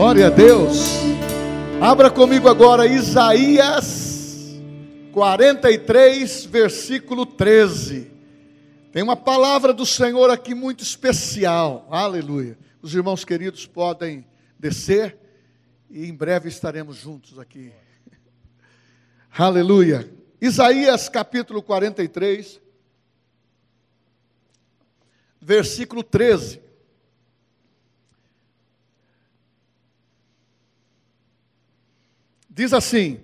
Glória a Deus. Abra comigo agora Isaías 43, versículo 13. Tem uma palavra do Senhor aqui muito especial. Aleluia. Os irmãos queridos podem descer e em breve estaremos juntos aqui. Aleluia. Isaías capítulo 43, versículo 13. Diz assim: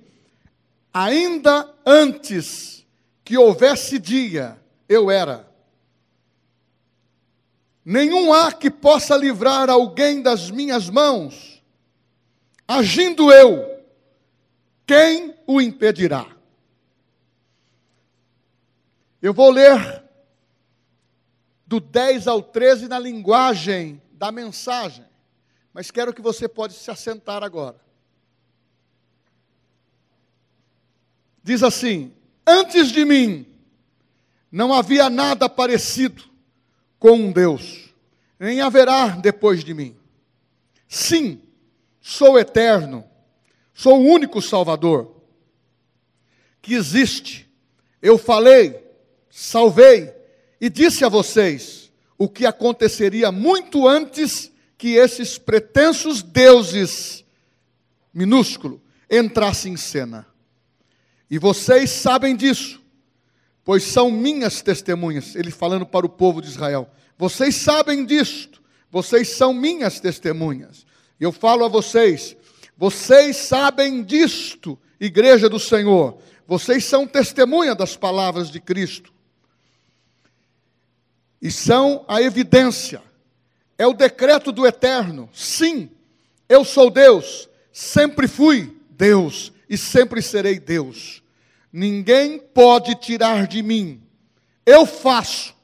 Ainda antes que houvesse dia, eu era. Nenhum há que possa livrar alguém das minhas mãos. Agindo eu, quem o impedirá? Eu vou ler do 10 ao 13 na linguagem da mensagem, mas quero que você pode se assentar agora. Diz assim: Antes de mim não havia nada parecido com um Deus, nem haverá depois de mim. Sim, sou eterno, sou o único Salvador que existe. Eu falei, salvei e disse a vocês o que aconteceria muito antes que esses pretensos deuses minúsculo entrassem em cena. E vocês sabem disso, pois são minhas testemunhas. Ele falando para o povo de Israel: Vocês sabem disto, vocês são minhas testemunhas. E eu falo a vocês: Vocês sabem disto, igreja do Senhor. Vocês são testemunha das palavras de Cristo. E são a evidência. É o decreto do eterno. Sim, eu sou Deus, sempre fui Deus e sempre serei Deus. Ninguém pode tirar de mim. Eu faço.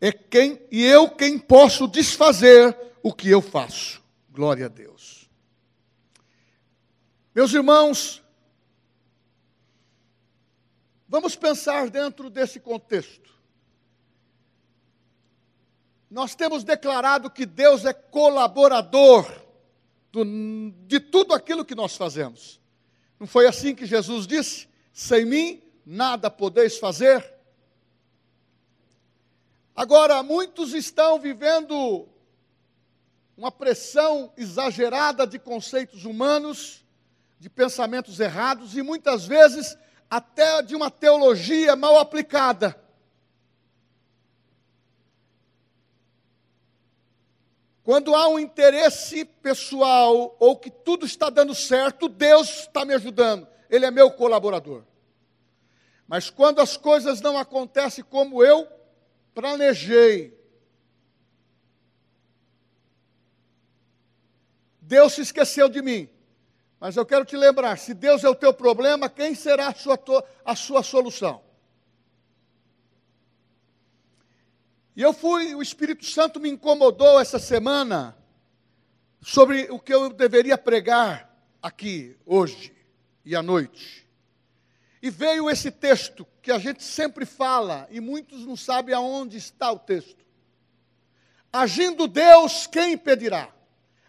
É quem e eu quem posso desfazer o que eu faço. Glória a Deus. Meus irmãos, vamos pensar dentro desse contexto. Nós temos declarado que Deus é colaborador do, de tudo aquilo que nós fazemos. Não foi assim que Jesus disse? Sem mim nada podeis fazer. Agora, muitos estão vivendo uma pressão exagerada de conceitos humanos, de pensamentos errados e muitas vezes até de uma teologia mal aplicada. Quando há um interesse pessoal ou que tudo está dando certo, Deus está me ajudando, Ele é meu colaborador. Mas quando as coisas não acontecem como eu planejei, Deus se esqueceu de mim. Mas eu quero te lembrar: se Deus é o teu problema, quem será a sua, a sua solução? E eu fui, o Espírito Santo me incomodou essa semana sobre o que eu deveria pregar aqui, hoje e à noite. E veio esse texto que a gente sempre fala e muitos não sabem aonde está o texto. Agindo Deus, quem impedirá?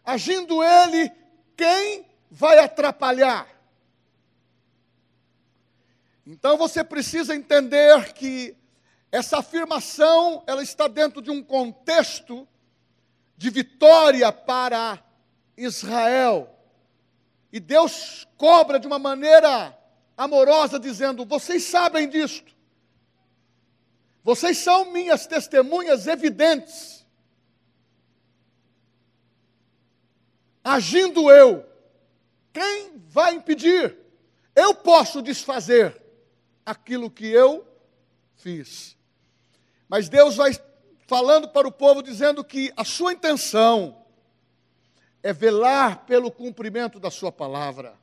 Agindo Ele, quem vai atrapalhar? Então você precisa entender que essa afirmação, ela está dentro de um contexto de vitória para Israel. E Deus cobra de uma maneira amorosa, dizendo: Vocês sabem disto. Vocês são minhas testemunhas evidentes. Agindo eu, quem vai impedir? Eu posso desfazer aquilo que eu fiz. Mas Deus vai falando para o povo, dizendo que a sua intenção é velar pelo cumprimento da sua palavra.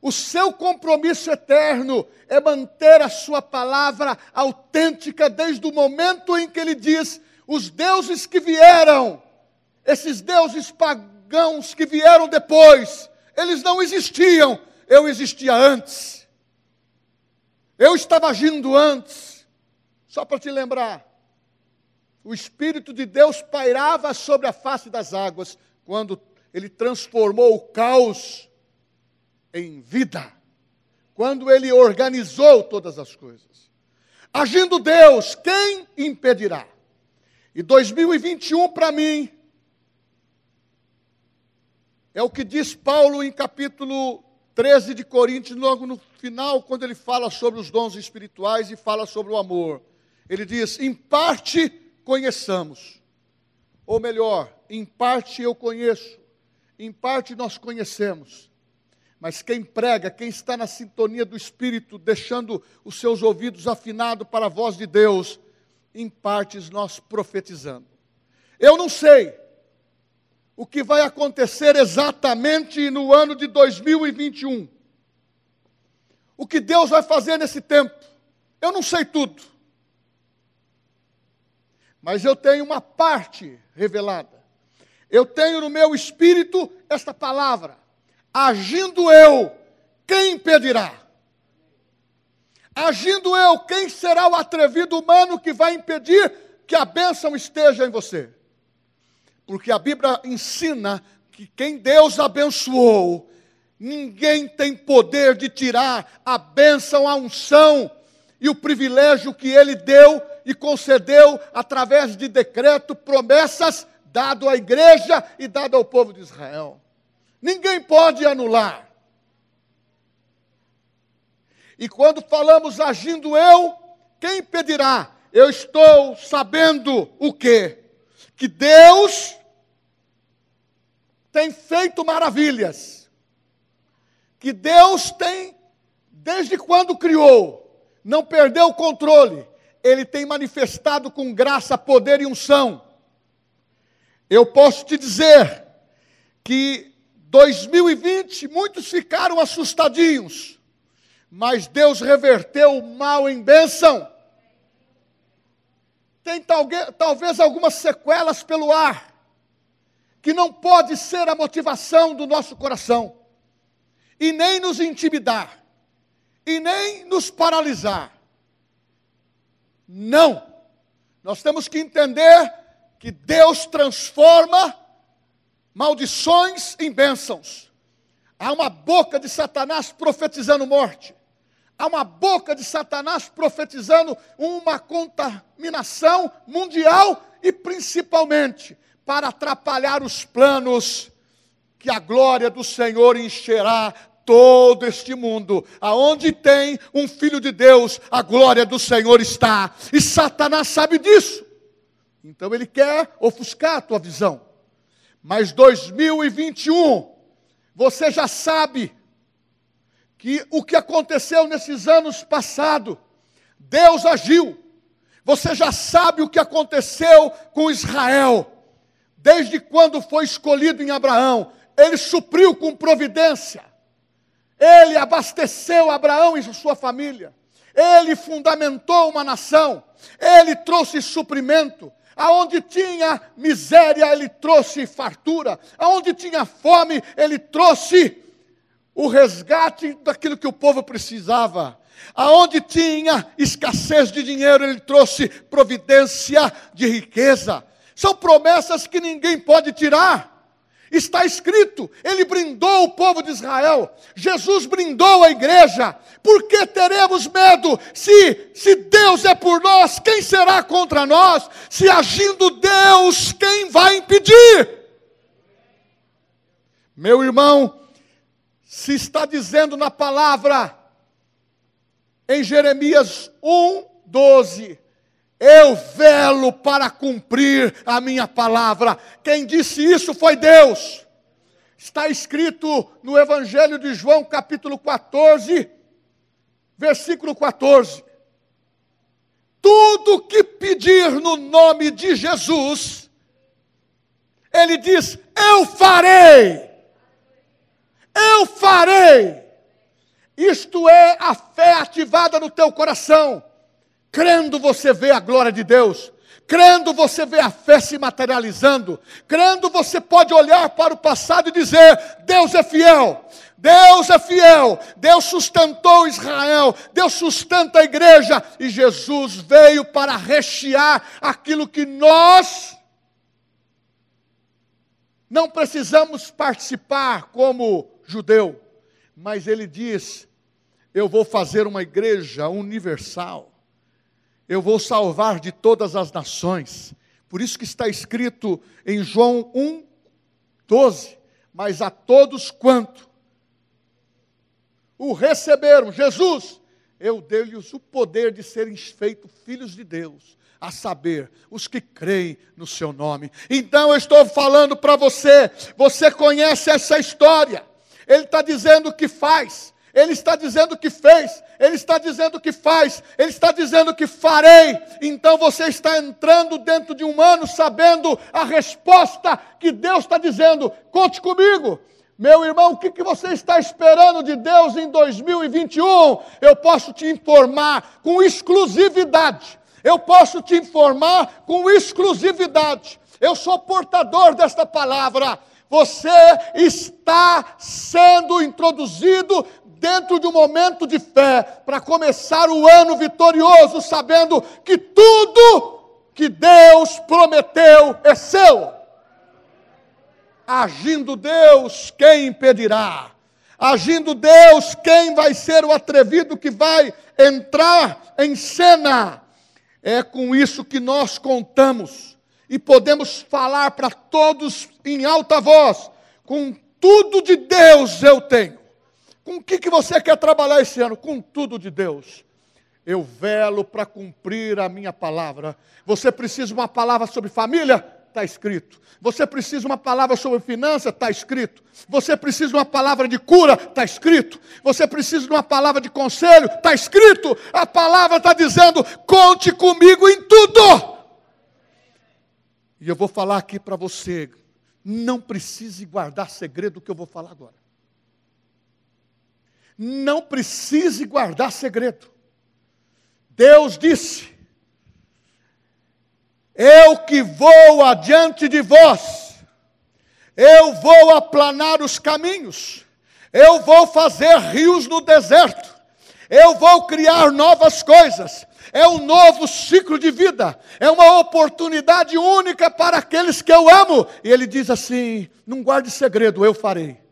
O seu compromisso eterno é manter a sua palavra autêntica desde o momento em que ele diz: os deuses que vieram, esses deuses pagãos que vieram depois, eles não existiam, eu existia antes. Eu estava agindo antes. Só para te lembrar, o Espírito de Deus pairava sobre a face das águas quando ele transformou o caos em vida. Quando ele organizou todas as coisas. Agindo Deus, quem impedirá? E 2021 para mim é o que diz Paulo em capítulo 13 de Coríntios, logo no final, quando ele fala sobre os dons espirituais e fala sobre o amor. Ele diz: em parte conheçamos, ou melhor, em parte eu conheço, em parte nós conhecemos. Mas quem prega, quem está na sintonia do Espírito, deixando os seus ouvidos afinados para a voz de Deus, em partes nós profetizando. Eu não sei o que vai acontecer exatamente no ano de 2021. O que Deus vai fazer nesse tempo. Eu não sei tudo. Mas eu tenho uma parte revelada. Eu tenho no meu espírito esta palavra: agindo eu, quem impedirá? Agindo eu, quem será o atrevido humano que vai impedir que a bênção esteja em você? Porque a Bíblia ensina que quem Deus abençoou, ninguém tem poder de tirar a bênção, a unção e o privilégio que ele deu e concedeu através de decreto, promessas dado à igreja e dado ao povo de Israel. Ninguém pode anular. E quando falamos agindo eu, quem impedirá? Eu estou sabendo o quê? que Deus tem feito maravilhas, que Deus tem, desde quando criou, não perdeu o controle, Ele tem manifestado com graça, poder e unção. Eu posso te dizer que 2020 muitos ficaram assustadinhos, mas Deus reverteu o mal em bênção tem talvez algumas sequelas pelo ar, que não pode ser a motivação do nosso coração, e nem nos intimidar, e nem nos paralisar. Não! Nós temos que entender que Deus transforma maldições em bênçãos. Há uma boca de Satanás profetizando morte. Há uma boca de Satanás profetizando uma contaminação mundial e principalmente para atrapalhar os planos que a glória do Senhor encherá todo este mundo. Aonde tem um filho de Deus, a glória do Senhor está. E Satanás sabe disso. Então ele quer ofuscar a tua visão. Mas 2021, você já sabe que o que aconteceu nesses anos passados, Deus agiu. Você já sabe o que aconteceu com Israel, desde quando foi escolhido em Abraão, ele supriu com providência, ele abasteceu Abraão e sua família, ele fundamentou uma nação, ele trouxe suprimento, aonde tinha miséria, ele trouxe fartura, aonde tinha fome, ele trouxe o resgate daquilo que o povo precisava. Aonde tinha escassez de dinheiro, ele trouxe providência de riqueza. São promessas que ninguém pode tirar. Está escrito, ele brindou o povo de Israel, Jesus brindou a igreja. Por que teremos medo? Se, se Deus é por nós, quem será contra nós? Se agindo Deus, quem vai impedir? Meu irmão, se está dizendo na palavra, em Jeremias 1, 12, eu velo para cumprir a minha palavra. Quem disse isso foi Deus. Está escrito no Evangelho de João, capítulo 14, versículo 14. Tudo que pedir no nome de Jesus, ele diz: Eu farei eu farei. Isto é a fé ativada no teu coração. Crendo você vê a glória de Deus. Crendo você vê a fé se materializando. Crendo você pode olhar para o passado e dizer: Deus é fiel. Deus é fiel, Deus sustentou Israel, Deus sustenta a igreja, e Jesus veio para rechear aquilo que nós Não precisamos participar como judeu, mas ele diz: Eu vou fazer uma igreja universal, eu vou salvar de todas as nações. Por isso que está escrito em João 1, 12: Mas a todos quanto o receberam, Jesus, eu dei-lhes o poder de serem feitos filhos de Deus, a saber, os que creem no seu nome. Então eu estou falando para você, você conhece essa história, ele está dizendo que faz, ele está dizendo que fez, ele está dizendo que faz, ele está dizendo que farei. Então você está entrando dentro de um ano sabendo a resposta que Deus está dizendo: conte comigo. Meu irmão, o que, que você está esperando de Deus em 2021? Eu posso te informar com exclusividade. Eu posso te informar com exclusividade. Eu sou portador desta palavra. Você está sendo introduzido dentro de um momento de fé para começar o ano vitorioso, sabendo que tudo que Deus prometeu é seu. Agindo Deus, quem impedirá? Agindo Deus, quem vai ser o atrevido que vai entrar em cena? É com isso que nós contamos e podemos falar para todos em alta voz: com tudo de Deus eu tenho. Com o que, que você quer trabalhar esse ano? Com tudo de Deus. Eu velo para cumprir a minha palavra. Você precisa uma palavra sobre família? Está escrito. Você precisa uma palavra sobre finança? Está escrito. Você precisa de uma palavra de cura? Está escrito. Você precisa de uma palavra de conselho? Está escrito. A palavra está dizendo: conte comigo em tudo. E eu vou falar aqui para você. Não precise guardar segredo do que eu vou falar agora. Não precise guardar segredo. Deus disse: eu que vou adiante de vós, eu vou aplanar os caminhos, eu vou fazer rios no deserto, eu vou criar novas coisas, é um novo ciclo de vida, é uma oportunidade única para aqueles que eu amo. E ele diz assim: não guarde segredo, eu farei.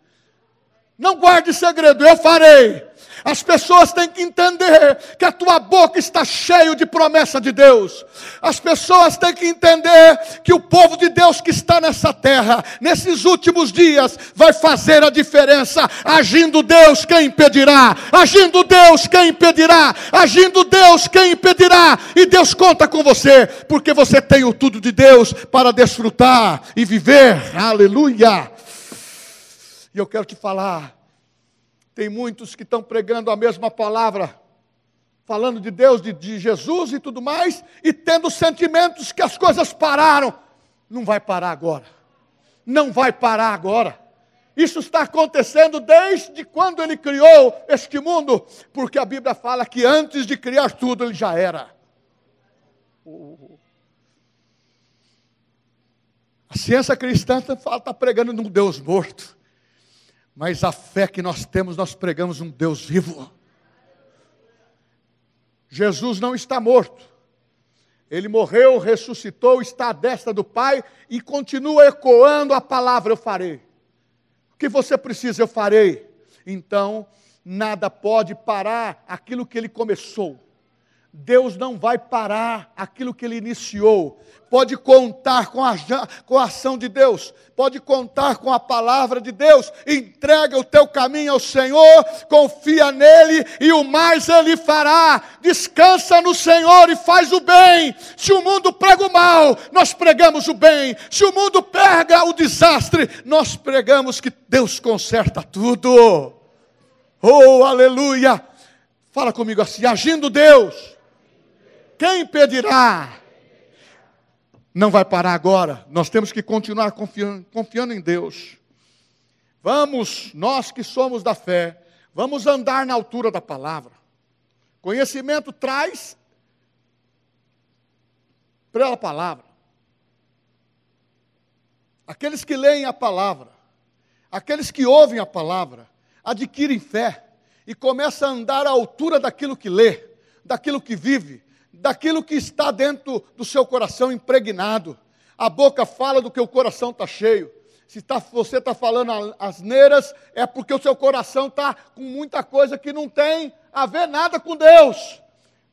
Não guarde segredo, eu farei. As pessoas têm que entender que a tua boca está cheia de promessa de Deus. As pessoas têm que entender que o povo de Deus que está nessa terra, nesses últimos dias, vai fazer a diferença. Agindo Deus, quem impedirá? Agindo Deus, quem impedirá? Agindo Deus, quem impedirá? E Deus conta com você, porque você tem o tudo de Deus para desfrutar e viver. Aleluia! E eu quero te falar tem muitos que estão pregando a mesma palavra, falando de Deus, de, de, Jesus e tudo mais, e tendo sentimentos que as coisas pararam. Não vai parar agora. Não vai parar agora. Isso está acontecendo desde quando ele criou este mundo, porque a Bíblia fala que antes de criar tudo ele já era. A ciência cristã está pregando num Deus morto. Mas a fé que nós temos, nós pregamos um Deus vivo. Jesus não está morto. Ele morreu, ressuscitou, está à destra do Pai e continua ecoando a palavra: Eu farei. O que você precisa, eu farei. Então, nada pode parar aquilo que ele começou. Deus não vai parar aquilo que ele iniciou. Pode contar com a, com a ação de Deus, pode contar com a palavra de Deus. Entrega o teu caminho ao Senhor, confia nele e o mais ele fará. Descansa no Senhor e faz o bem. Se o mundo prega o mal, nós pregamos o bem. Se o mundo pega o desastre, nós pregamos que Deus conserta tudo. Oh, aleluia! Fala comigo assim: agindo Deus quem impedirá? Não vai parar agora. Nós temos que continuar confiando, confiando em Deus. Vamos, nós que somos da fé, vamos andar na altura da palavra. Conhecimento traz pela palavra. Aqueles que leem a palavra, aqueles que ouvem a palavra, adquirem fé e começam a andar à altura daquilo que lê, daquilo que vive, daquilo que está dentro do seu coração impregnado. A boca fala do que o coração está cheio. Se tá, você está falando asneiras, é porque o seu coração está com muita coisa que não tem a ver nada com Deus.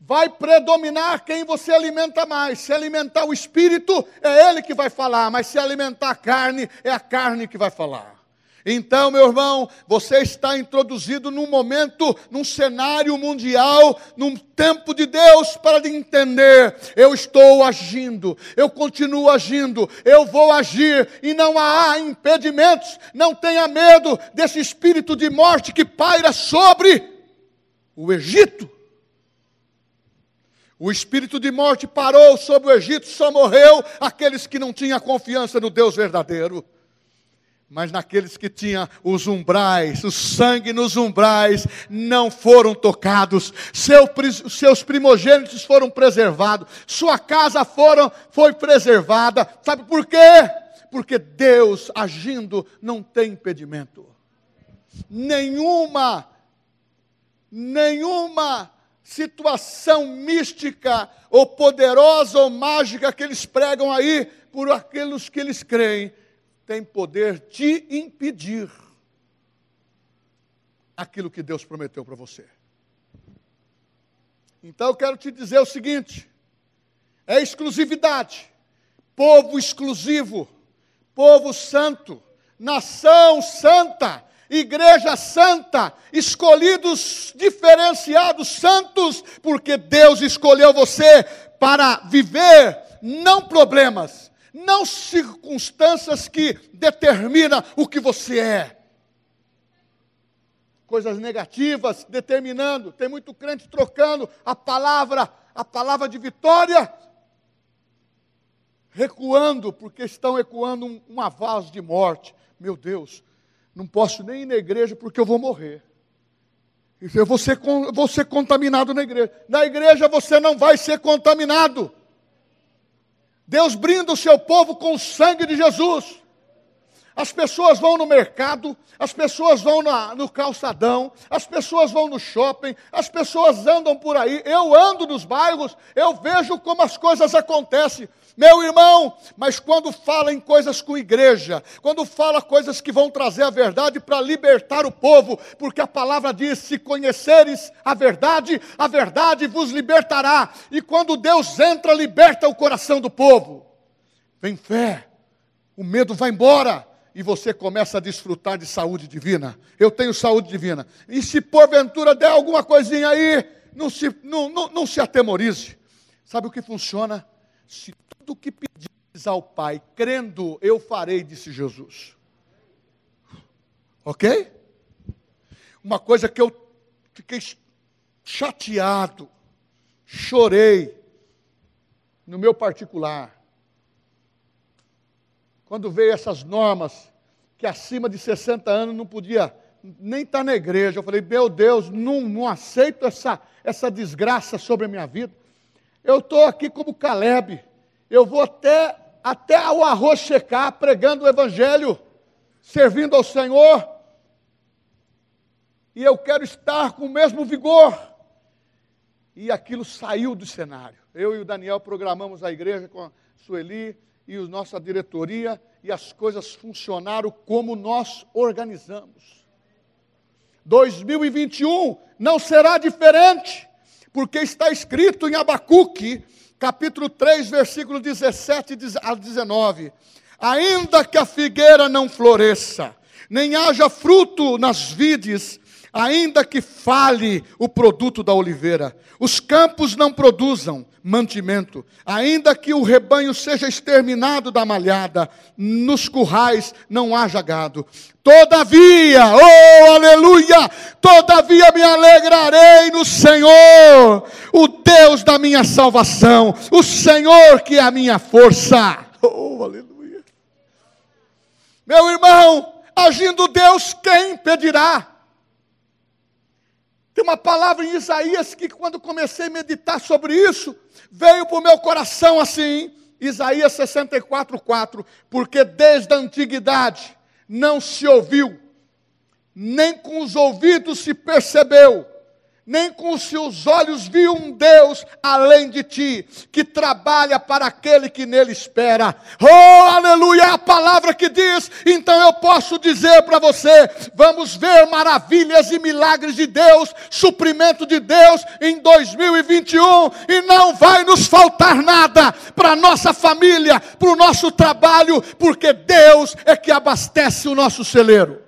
Vai predominar quem você alimenta mais. Se alimentar o espírito, é ele que vai falar, mas se alimentar a carne, é a carne que vai falar. Então, meu irmão, você está introduzido num momento, num cenário mundial, num tempo de Deus para entender: eu estou agindo, eu continuo agindo, eu vou agir e não há impedimentos. Não tenha medo desse espírito de morte que paira sobre o Egito. O espírito de morte parou sobre o Egito, só morreu aqueles que não tinham confiança no Deus verdadeiro. Mas naqueles que tinham os umbrais, o sangue nos umbrais, não foram tocados, Seu, seus primogênitos foram preservados, sua casa foram, foi preservada. Sabe por quê? Porque Deus agindo não tem impedimento. Nenhuma, nenhuma situação mística ou poderosa ou mágica que eles pregam aí, por aqueles que eles creem, tem poder de impedir aquilo que Deus prometeu para você. Então eu quero te dizer o seguinte: é exclusividade, povo exclusivo, povo santo, nação santa, igreja santa, escolhidos diferenciados santos, porque Deus escolheu você para viver não problemas, não circunstâncias que determinam o que você é. Coisas negativas determinando, tem muito crente trocando a palavra, a palavra de vitória, recuando, porque estão ecoando um, voz de morte. Meu Deus, não posso nem ir na igreja porque eu vou morrer. Eu vou ser, vou ser contaminado na igreja. Na igreja você não vai ser contaminado. Deus brinda o seu povo com o sangue de Jesus. As pessoas vão no mercado, as pessoas vão na, no calçadão, as pessoas vão no shopping, as pessoas andam por aí. Eu ando nos bairros, eu vejo como as coisas acontecem. Meu irmão, mas quando fala em coisas com igreja, quando fala coisas que vão trazer a verdade para libertar o povo, porque a palavra diz: se conheceres a verdade, a verdade vos libertará. E quando Deus entra, liberta o coração do povo. Vem fé, o medo vai embora e você começa a desfrutar de saúde divina. Eu tenho saúde divina. E se porventura der alguma coisinha aí, não se, não, não, não se atemorize. Sabe o que funciona? Se tudo que pedis ao Pai, crendo, eu farei, disse Jesus. Ok? Uma coisa que eu fiquei chateado, chorei, no meu particular, quando veio essas normas que acima de 60 anos não podia nem estar na igreja. Eu falei, meu Deus, não, não aceito essa, essa desgraça sobre a minha vida. Eu estou aqui como Caleb. Eu vou até, até o arroz checar, pregando o Evangelho, servindo ao Senhor. E eu quero estar com o mesmo vigor. E aquilo saiu do cenário. Eu e o Daniel programamos a igreja com a Sueli e a nossa diretoria, e as coisas funcionaram como nós organizamos. 2021 não será diferente porque está escrito em Abacuque, capítulo 3, versículo 17 a 19: Ainda que a figueira não floresça, nem haja fruto nas vides, ainda que fale o produto da oliveira, os campos não produzam mantimento, ainda que o rebanho seja exterminado da malhada, nos currais não haja gado. Todavia, oh aleluia, todavia me alegrarei no Senhor, o Deus da minha salvação, o Senhor que é a minha força. Oh aleluia. Meu irmão, agindo Deus, quem impedirá? Tem uma palavra em Isaías que, quando comecei a meditar sobre isso, veio para o meu coração assim, Isaías 64, 4. Porque desde a antiguidade não se ouviu, nem com os ouvidos se percebeu, nem com os seus olhos viu um Deus além de ti, que trabalha para aquele que nele espera. Oh, aleluia, é a palavra que diz. Então eu posso dizer para você: vamos ver maravilhas e milagres de Deus, suprimento de Deus em 2021, e não vai nos faltar nada para nossa família, para o nosso trabalho, porque Deus é que abastece o nosso celeiro.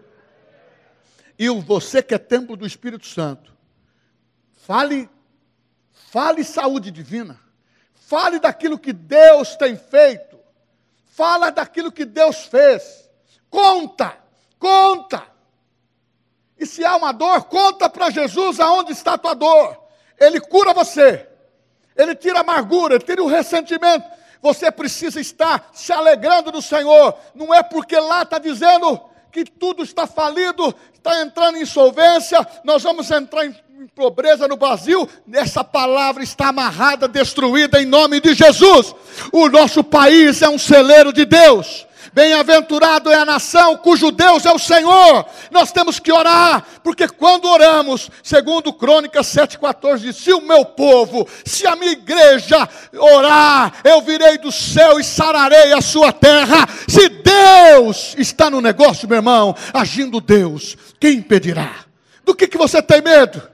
E você que é templo do Espírito Santo, Fale, fale saúde divina. Fale daquilo que Deus tem feito. Fala daquilo que Deus fez. Conta, conta. E se há uma dor, conta para Jesus aonde está a tua dor. Ele cura você. Ele tira a amargura, ele tira o ressentimento. Você precisa estar se alegrando do Senhor. Não é porque lá está dizendo que tudo está falido, está entrando em insolvência, nós vamos entrar em em pobreza no Brasil, essa palavra está amarrada, destruída em nome de Jesus. O nosso país é um celeiro de Deus. Bem-aventurado é a nação cujo Deus é o Senhor. Nós temos que orar, porque quando oramos, segundo Crônicas 7,14, diz: se o meu povo, se a minha igreja orar, eu virei do céu e sararei a sua terra. Se Deus está no negócio, meu irmão, agindo Deus, quem impedirá? Do que, que você tem medo?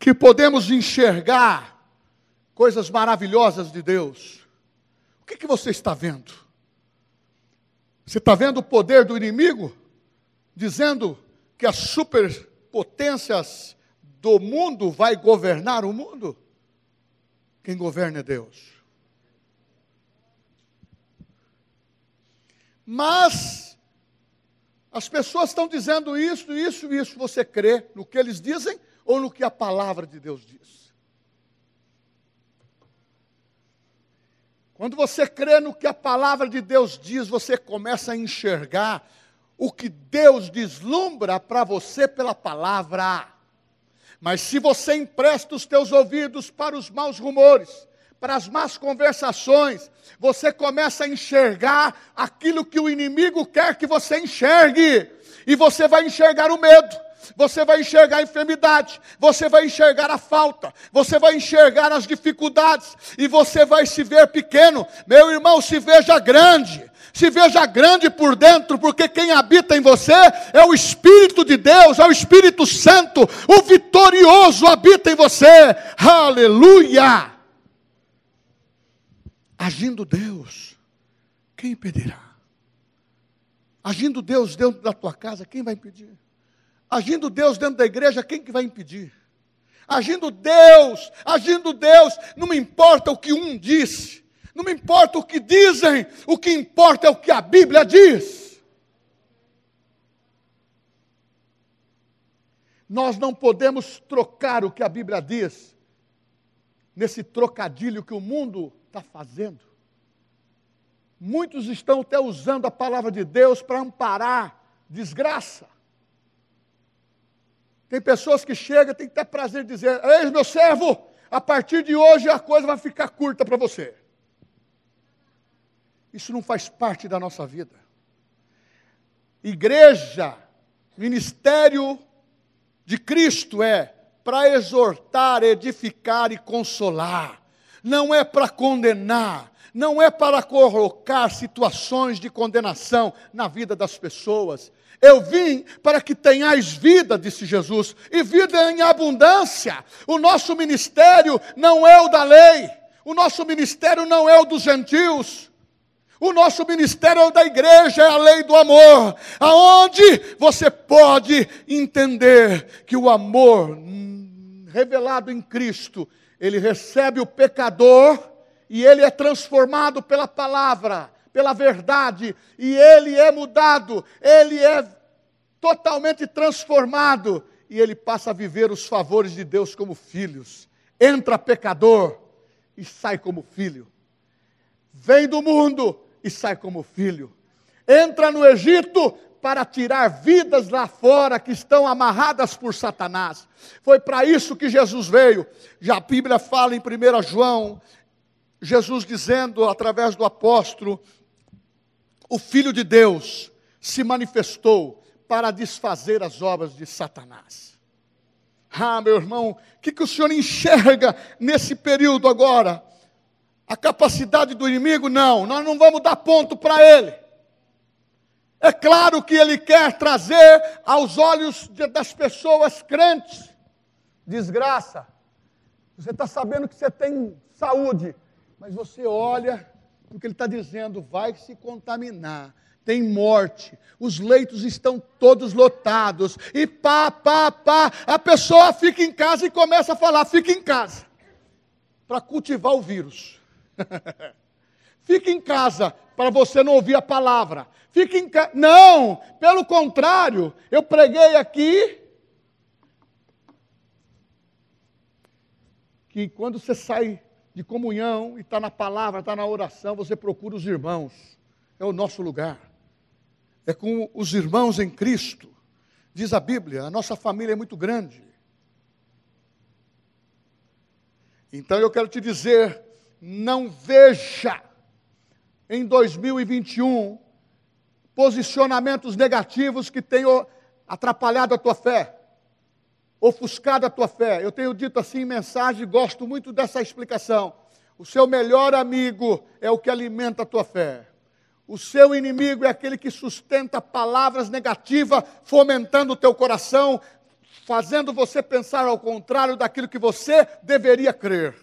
Que podemos enxergar coisas maravilhosas de Deus. O que, que você está vendo? Você está vendo o poder do inimigo? Dizendo que as superpotências do mundo vai governar o mundo? Quem governa é Deus. Mas as pessoas estão dizendo isso, isso, isso. Você crê no que eles dizem? Ou no que a palavra de Deus diz. Quando você crê no que a palavra de Deus diz, você começa a enxergar o que Deus deslumbra para você pela palavra. Mas se você empresta os teus ouvidos para os maus rumores, para as más conversações, você começa a enxergar aquilo que o inimigo quer que você enxergue, e você vai enxergar o medo, você vai enxergar a enfermidade, você vai enxergar a falta, você vai enxergar as dificuldades, e você vai se ver pequeno. Meu irmão, se veja grande, se veja grande por dentro, porque quem habita em você é o Espírito de Deus, é o Espírito Santo, o vitorioso habita em você. Aleluia! Agindo Deus, quem impedirá? Agindo Deus dentro da tua casa, quem vai impedir? Agindo Deus dentro da igreja, quem que vai impedir? Agindo Deus, agindo Deus, não me importa o que um disse, não me importa o que dizem, o que importa é o que a Bíblia diz. Nós não podemos trocar o que a Bíblia diz nesse trocadilho que o mundo está fazendo. Muitos estão até usando a palavra de Deus para amparar desgraça. Tem pessoas que chegam, tem que ter prazer de dizer: Ei, meu servo, a partir de hoje a coisa vai ficar curta para você. Isso não faz parte da nossa vida. Igreja, ministério de Cristo é para exortar, edificar e consolar, não é para condenar, não é para colocar situações de condenação na vida das pessoas, eu vim para que tenhais vida, disse Jesus, e vida em abundância. O nosso ministério não é o da lei, o nosso ministério não é o dos gentios. O nosso ministério é o da igreja, é a lei do amor, aonde você pode entender que o amor hum, revelado em Cristo, ele recebe o pecador e ele é transformado pela palavra pela verdade, e ele é mudado, ele é totalmente transformado, e ele passa a viver os favores de Deus como filhos. Entra pecador e sai como filho. Vem do mundo e sai como filho. Entra no Egito para tirar vidas lá fora que estão amarradas por Satanás. Foi para isso que Jesus veio. Já a Bíblia fala em 1 João, Jesus dizendo através do apóstolo o Filho de Deus se manifestou para desfazer as obras de Satanás. Ah, meu irmão, o que, que o senhor enxerga nesse período agora? A capacidade do inimigo? Não, nós não vamos dar ponto para ele. É claro que ele quer trazer aos olhos de, das pessoas crentes desgraça. Você está sabendo que você tem saúde, mas você olha o que ele está dizendo, vai se contaminar. Tem morte, os leitos estão todos lotados, e pá, pá, pá, a pessoa fica em casa e começa a falar: fica em casa, para cultivar o vírus. fica em casa para você não ouvir a palavra. Fica em casa. Não, pelo contrário, eu preguei aqui que quando você sai de comunhão e está na palavra, está na oração, você procura os irmãos. É o nosso lugar. É com os irmãos em Cristo. Diz a Bíblia, a nossa família é muito grande. Então eu quero te dizer, não veja em 2021 posicionamentos negativos que tenham atrapalhado a tua fé ofuscado a tua fé. Eu tenho dito assim em mensagem, gosto muito dessa explicação. O seu melhor amigo é o que alimenta a tua fé. O seu inimigo é aquele que sustenta palavras negativas, fomentando o teu coração, fazendo você pensar ao contrário daquilo que você deveria crer.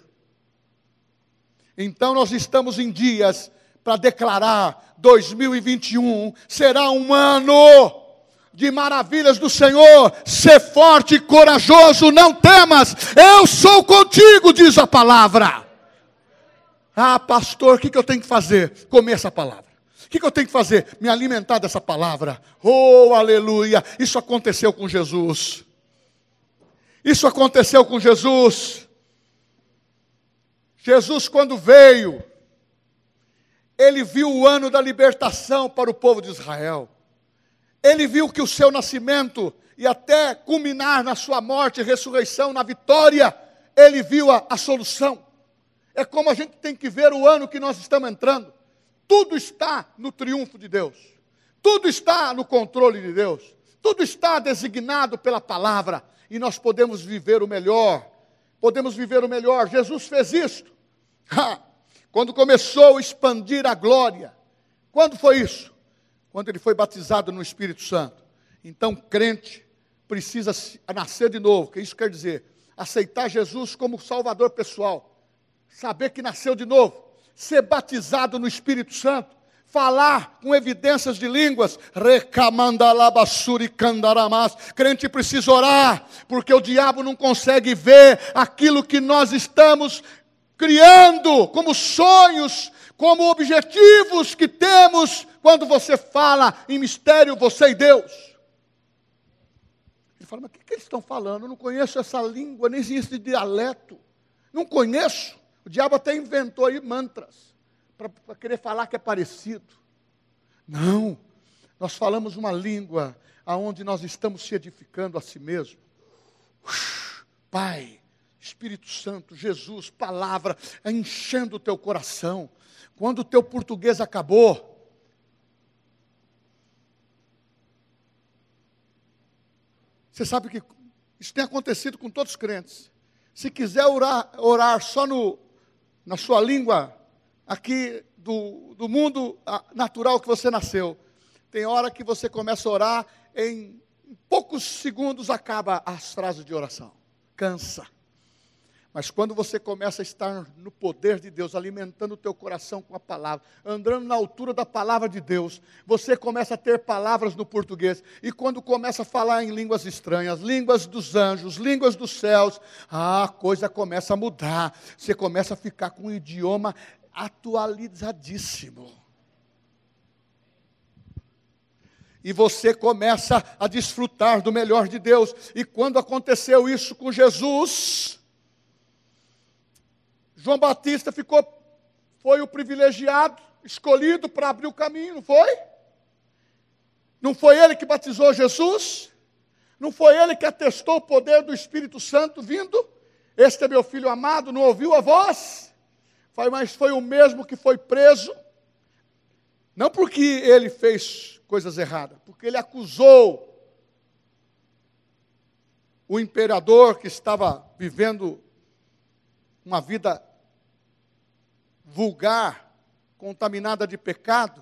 Então nós estamos em dias para declarar 2021 será um ano de maravilhas do Senhor, ser forte e corajoso, não temas, eu sou contigo, diz a palavra. Ah, pastor, o que, eu tenho que fazer? Comer essa palavra. O que eu tenho que fazer? Me alimentar dessa palavra. Oh, aleluia! Isso aconteceu com Jesus. Isso aconteceu com Jesus. Jesus, quando veio, ele viu o ano da libertação para o povo de Israel. Ele viu que o seu nascimento e até culminar na sua morte ressurreição, na vitória, ele viu a, a solução. É como a gente tem que ver o ano que nós estamos entrando. Tudo está no triunfo de Deus. Tudo está no controle de Deus. Tudo está designado pela palavra. E nós podemos viver o melhor. Podemos viver o melhor. Jesus fez isto. Ha! Quando começou a expandir a glória. Quando foi isso? Quando ele foi batizado no Espírito Santo. Então, crente precisa nascer de novo. Que isso quer dizer? Aceitar Jesus como Salvador pessoal. Saber que nasceu de novo. Ser batizado no Espírito Santo. Falar com evidências de línguas. Crente precisa orar, porque o diabo não consegue ver aquilo que nós estamos criando como sonhos, como objetivos que temos quando você fala em mistério, você e Deus. Ele fala, mas o que, que eles estão falando? Eu não conheço essa língua, nem existe dialeto. Não conheço. O diabo até inventou aí mantras para querer falar que é parecido. Não. Nós falamos uma língua aonde nós estamos se edificando a si mesmo. Pai, Espírito Santo, Jesus, palavra, enchendo o teu coração. Quando o teu português acabou, Você sabe que isso tem acontecido com todos os crentes. Se quiser orar, orar só no, na sua língua, aqui do, do mundo natural que você nasceu, tem hora que você começa a orar, em, poucos segundos acaba as frases de oração. Cansa. Mas quando você começa a estar no poder de Deus, alimentando o teu coração com a palavra, andando na altura da palavra de Deus, você começa a ter palavras no português. E quando começa a falar em línguas estranhas, línguas dos anjos, línguas dos céus, a coisa começa a mudar. Você começa a ficar com um idioma atualizadíssimo. e você começa a desfrutar do melhor de Deus. E quando aconteceu isso com Jesus, João Batista ficou, foi o privilegiado, escolhido para abrir o caminho, não foi? Não foi ele que batizou Jesus? Não foi ele que atestou o poder do Espírito Santo vindo? Este é meu filho amado, não ouviu a voz? Foi, mas foi o mesmo que foi preso, não porque ele fez coisas erradas, porque ele acusou o imperador que estava vivendo uma vida vulgar, contaminada de pecado,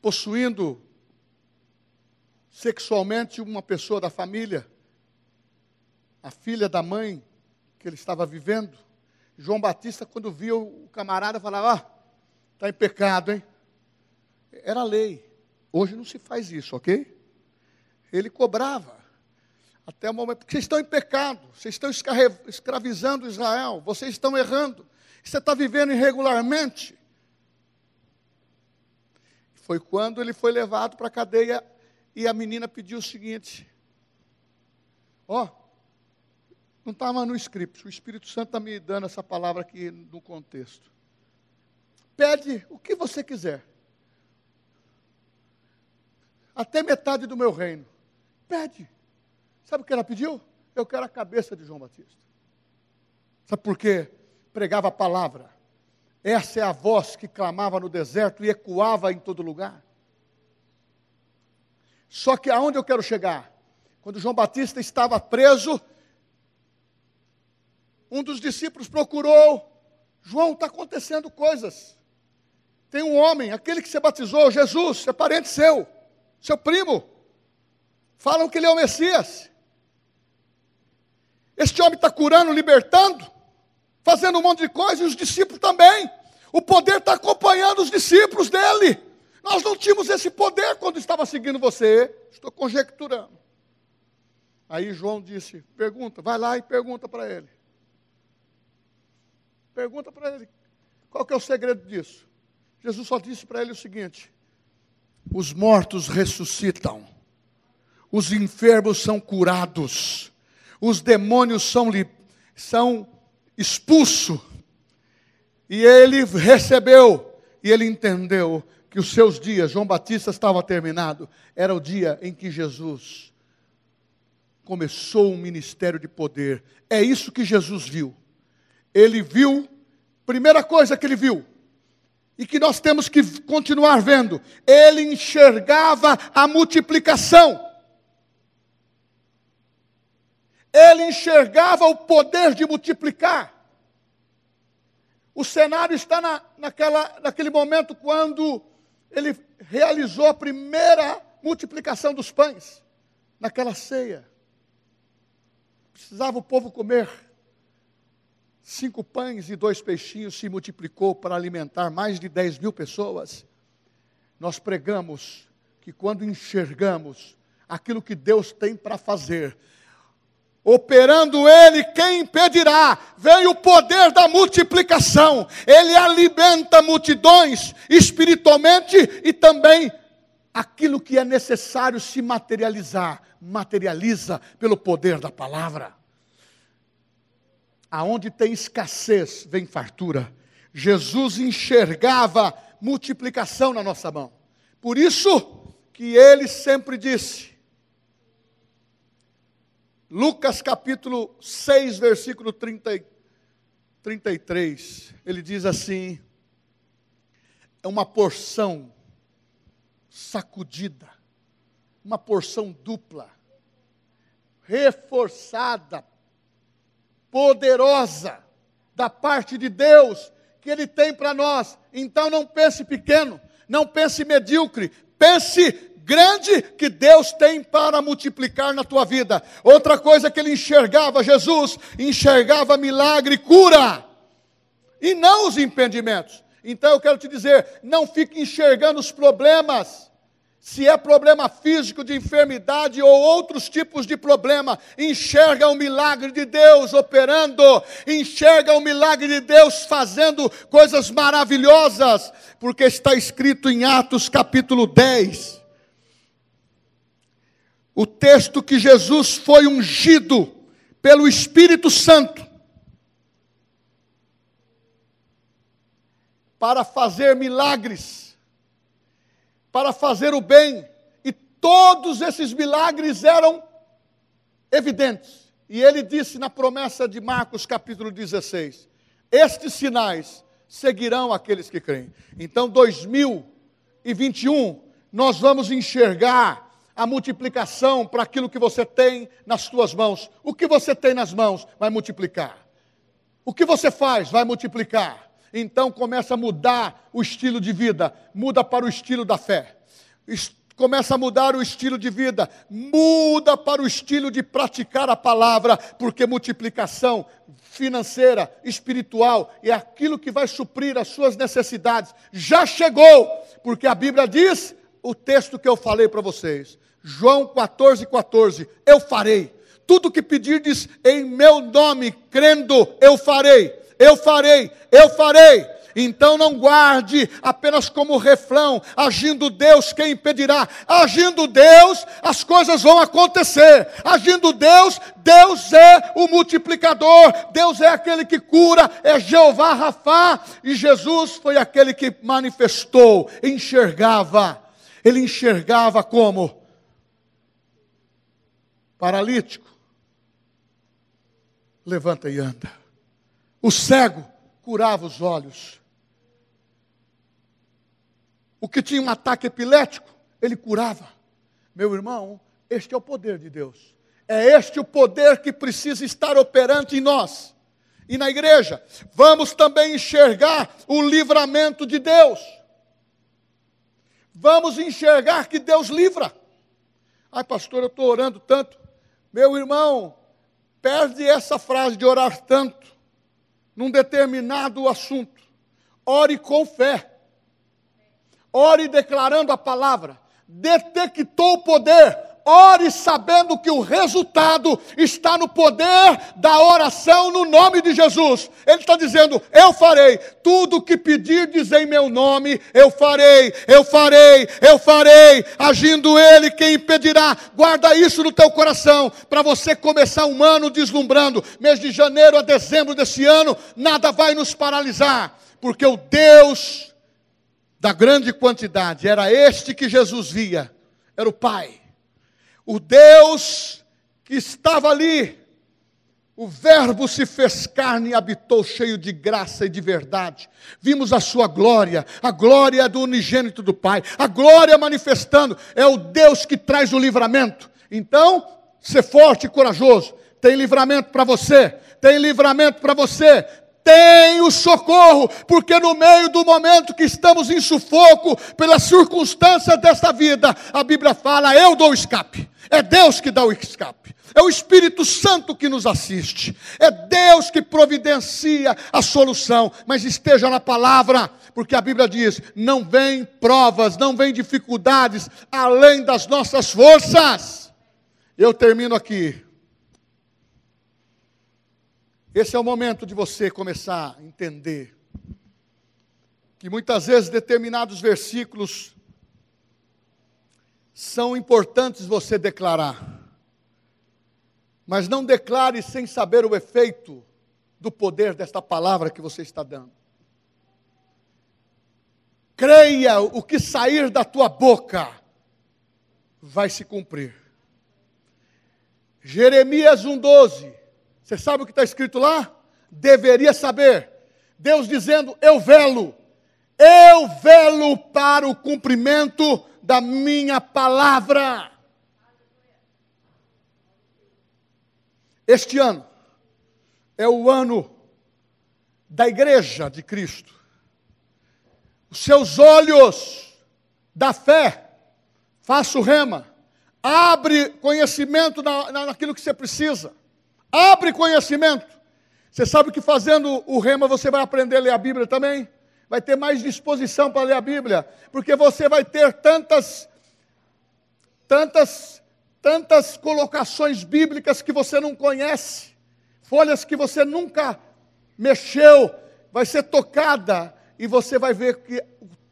possuindo sexualmente uma pessoa da família, a filha da mãe que ele estava vivendo. João Batista, quando via o camarada, falava: Ah, está em pecado, hein? Era lei. Hoje não se faz isso, ok? Ele cobrava. Até o momento, porque vocês estão em pecado, vocês estão escravizando Israel, vocês estão errando, você está vivendo irregularmente. Foi quando ele foi levado para a cadeia e a menina pediu o seguinte: Ó, oh, não estava no script, o Espírito Santo está me dando essa palavra aqui no contexto. Pede o que você quiser, até metade do meu reino. Pede. Sabe o que ela pediu? Eu quero a cabeça de João Batista. Sabe por quê? Pregava a palavra. Essa é a voz que clamava no deserto e ecoava em todo lugar. Só que aonde eu quero chegar? Quando João Batista estava preso, um dos discípulos procurou: João, está acontecendo coisas. Tem um homem, aquele que se batizou, Jesus, é parente seu, seu primo. Falam que ele é o Messias. Este homem está curando, libertando, fazendo um monte de coisa, e os discípulos também. O poder está acompanhando os discípulos dele. Nós não tínhamos esse poder quando estava seguindo você. Estou conjecturando. Aí João disse: pergunta, vai lá e pergunta para ele. Pergunta para ele. Qual que é o segredo disso? Jesus só disse para ele o seguinte: os mortos ressuscitam, os enfermos são curados, os demônios são, são expulsos. E ele recebeu, e ele entendeu que os seus dias, João Batista estava terminado, era o dia em que Jesus começou um ministério de poder. É isso que Jesus viu. Ele viu, primeira coisa que ele viu, e que nós temos que continuar vendo, ele enxergava a multiplicação ele enxergava o poder de multiplicar. O cenário está na, naquela, naquele momento quando ele realizou a primeira multiplicação dos pães, naquela ceia. Precisava o povo comer. Cinco pães e dois peixinhos se multiplicou para alimentar mais de dez mil pessoas. Nós pregamos que quando enxergamos aquilo que Deus tem para fazer, Operando ele, quem impedirá? Vem o poder da multiplicação. Ele alimenta multidões espiritualmente e também aquilo que é necessário se materializar, materializa pelo poder da palavra. Aonde tem escassez, vem fartura. Jesus enxergava multiplicação na nossa mão. Por isso que ele sempre disse: Lucas capítulo 6, versículo 30, 33, ele diz assim: é uma porção sacudida, uma porção dupla, reforçada, poderosa, da parte de Deus, que Ele tem para nós. Então não pense pequeno, não pense medíocre, pense grande que Deus tem para multiplicar na tua vida. Outra coisa que ele enxergava, Jesus enxergava milagre e cura, e não os impedimentos. Então eu quero te dizer, não fique enxergando os problemas. Se é problema físico, de enfermidade ou outros tipos de problema, enxerga o milagre de Deus operando, enxerga o milagre de Deus fazendo coisas maravilhosas, porque está escrito em Atos capítulo 10 o texto que Jesus foi ungido pelo Espírito Santo para fazer milagres, para fazer o bem, e todos esses milagres eram evidentes. E ele disse na promessa de Marcos, capítulo 16: Estes sinais seguirão aqueles que creem. Então, 2021, nós vamos enxergar a multiplicação para aquilo que você tem nas suas mãos. O que você tem nas mãos vai multiplicar. O que você faz vai multiplicar. Então começa a mudar o estilo de vida, muda para o estilo da fé. Começa a mudar o estilo de vida, muda para o estilo de praticar a palavra, porque multiplicação financeira, espiritual é aquilo que vai suprir as suas necessidades. Já chegou, porque a Bíblia diz o texto que eu falei para vocês. João 14, 14. Eu farei. Tudo que pedirdes em meu nome, crendo, eu farei. Eu farei, eu farei. Então não guarde apenas como refrão, agindo Deus, quem impedirá? Agindo Deus, as coisas vão acontecer. Agindo Deus, Deus é o multiplicador, Deus é aquele que cura, é Jeová Rafá, e Jesus foi aquele que manifestou, enxergava. Ele enxergava como paralítico. Levanta e anda. O cego curava os olhos. O que tinha um ataque epilético, ele curava. Meu irmão, este é o poder de Deus. É este o poder que precisa estar operante em nós e na igreja. Vamos também enxergar o livramento de Deus. Vamos enxergar que Deus livra. Ai, pastor, eu estou orando tanto. Meu irmão, perde essa frase de orar tanto num determinado assunto. Ore com fé. Ore declarando a palavra. Detectou o poder ore sabendo que o resultado está no poder da oração no nome de Jesus. Ele está dizendo: Eu farei tudo que pedirdes em meu nome, eu farei, eu farei, eu farei. Agindo Ele, quem impedirá? Guarda isso no teu coração, para você começar um ano deslumbrando. Mês de janeiro a dezembro desse ano, nada vai nos paralisar, porque o Deus da grande quantidade era este que Jesus via, era o Pai o Deus que estava ali, o Verbo se fez carne e habitou cheio de graça e de verdade. Vimos a sua glória, a glória do unigênito do Pai, a glória manifestando, é o Deus que traz o livramento. Então, ser forte e corajoso. Tem livramento para você, tem livramento para você, tem o socorro, porque no meio do momento que estamos em sufoco, pelas circunstâncias desta vida, a Bíblia fala: eu dou escape. É Deus que dá o escape. É o Espírito Santo que nos assiste. É Deus que providencia a solução. Mas esteja na palavra, porque a Bíblia diz: não vem provas, não vem dificuldades além das nossas forças. Eu termino aqui. Esse é o momento de você começar a entender que muitas vezes determinados versículos são importantes você declarar. Mas não declare sem saber o efeito do poder desta palavra que você está dando. Creia o que sair da tua boca vai se cumprir. Jeremias 1,12. Você sabe o que está escrito lá? Deveria saber. Deus dizendo: Eu velo, eu velo para o cumprimento da minha palavra. Este ano é o ano da igreja de Cristo. Os seus olhos da fé, faça o rema, abre conhecimento na, na, naquilo que você precisa, abre conhecimento. Você sabe que fazendo o rema você vai aprender a ler a Bíblia também? vai ter mais disposição para ler a Bíblia, porque você vai ter tantas, tantas, tantas colocações bíblicas que você não conhece, folhas que você nunca mexeu, vai ser tocada e você vai ver que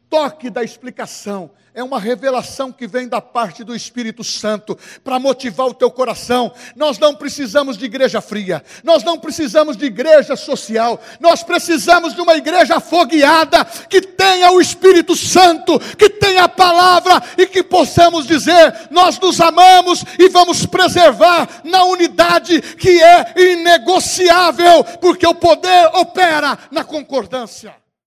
toque da explicação é uma revelação que vem da parte do Espírito Santo para motivar o teu coração. Nós não precisamos de igreja fria, nós não precisamos de igreja social, nós precisamos de uma igreja afogueada que tenha o Espírito Santo, que tenha a palavra e que possamos dizer: nós nos amamos e vamos preservar na unidade que é inegociável, porque o poder opera na concordância.